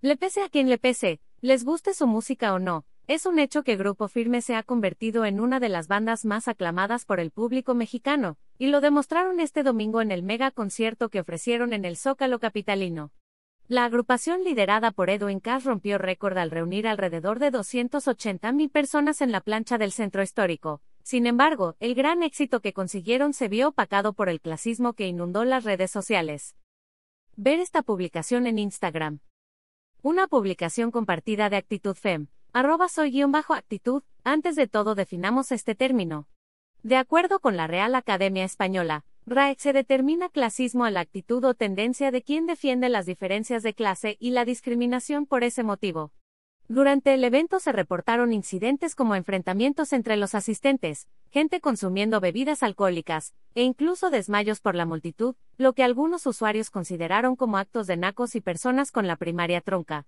Le pese a quien le pese, les guste su música o no, es un hecho que Grupo Firme se ha convertido en una de las bandas más aclamadas por el público mexicano, y lo demostraron este domingo en el mega concierto que ofrecieron en el Zócalo Capitalino. La agrupación liderada por Edwin Cass rompió récord al reunir alrededor de 280.000 personas en la plancha del centro histórico. Sin embargo, el gran éxito que consiguieron se vio opacado por el clasismo que inundó las redes sociales. Ver esta publicación en Instagram. Una publicación compartida de Actitud Fem, arroba soy-actitud, antes de todo definamos este término. De acuerdo con la Real Academia Española, RAE se determina clasismo a la actitud o tendencia de quien defiende las diferencias de clase y la discriminación por ese motivo. Durante el evento se reportaron incidentes como enfrentamientos entre los asistentes, gente consumiendo bebidas alcohólicas, e incluso desmayos por la multitud, lo que algunos usuarios consideraron como actos de nacos y personas con la primaria tronca.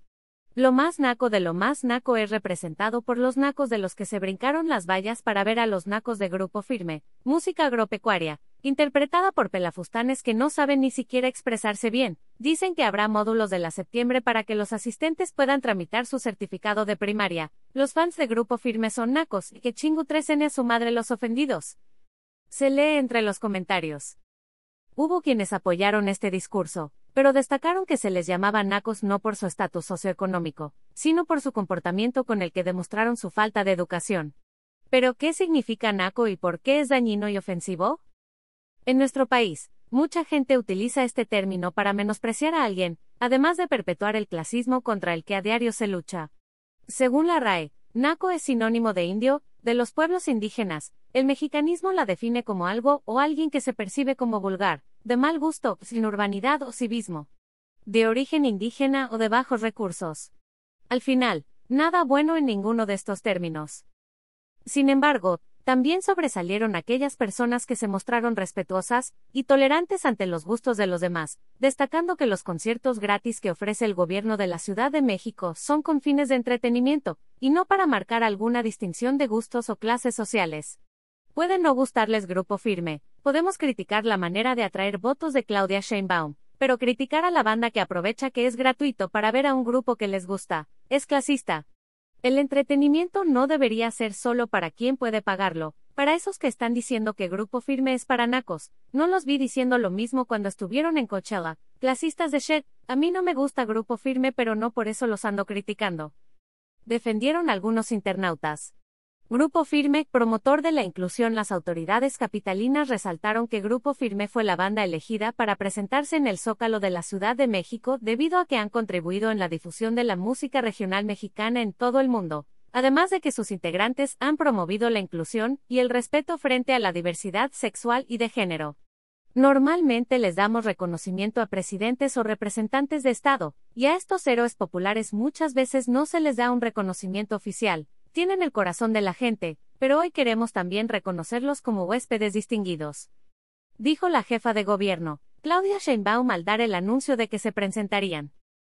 Lo más naco de lo más naco es representado por los nacos de los que se brincaron las vallas para ver a los nacos de Grupo Firme, música agropecuaria, interpretada por pelafustanes que no saben ni siquiera expresarse bien. Dicen que habrá módulos de la septiembre para que los asistentes puedan tramitar su certificado de primaria. Los fans de Grupo Firme son nacos y que chingu 3N a su madre los ofendidos. Se lee entre los comentarios. Hubo quienes apoyaron este discurso, pero destacaron que se les llamaba nacos no por su estatus socioeconómico, sino por su comportamiento con el que demostraron su falta de educación. ¿Pero qué significa naco y por qué es dañino y ofensivo? En nuestro país, mucha gente utiliza este término para menospreciar a alguien, además de perpetuar el clasismo contra el que a diario se lucha. Según la RAE, naco es sinónimo de indio, de los pueblos indígenas, el mexicanismo la define como algo o alguien que se percibe como vulgar, de mal gusto, sin urbanidad o civismo, de origen indígena o de bajos recursos. Al final, nada bueno en ninguno de estos términos. Sin embargo, también sobresalieron aquellas personas que se mostraron respetuosas y tolerantes ante los gustos de los demás, destacando que los conciertos gratis que ofrece el gobierno de la Ciudad de México son con fines de entretenimiento, y no para marcar alguna distinción de gustos o clases sociales. Puede no gustarles grupo firme, podemos criticar la manera de atraer votos de Claudia Sheinbaum, pero criticar a la banda que aprovecha que es gratuito para ver a un grupo que les gusta, es clasista, el entretenimiento no debería ser solo para quien puede pagarlo, para esos que están diciendo que Grupo Firme es para nacos, no los vi diciendo lo mismo cuando estuvieron en Coachella, clasistas de shit, a mí no me gusta Grupo Firme pero no por eso los ando criticando. Defendieron algunos internautas. Grupo Firme, promotor de la inclusión. Las autoridades capitalinas resaltaron que Grupo Firme fue la banda elegida para presentarse en el Zócalo de la Ciudad de México debido a que han contribuido en la difusión de la música regional mexicana en todo el mundo, además de que sus integrantes han promovido la inclusión y el respeto frente a la diversidad sexual y de género. Normalmente les damos reconocimiento a presidentes o representantes de Estado, y a estos héroes populares muchas veces no se les da un reconocimiento oficial, tienen el corazón de la gente, pero hoy queremos también reconocerlos como huéspedes distinguidos. Dijo la jefa de gobierno, Claudia Sheinbaum al dar el anuncio de que se presentarían.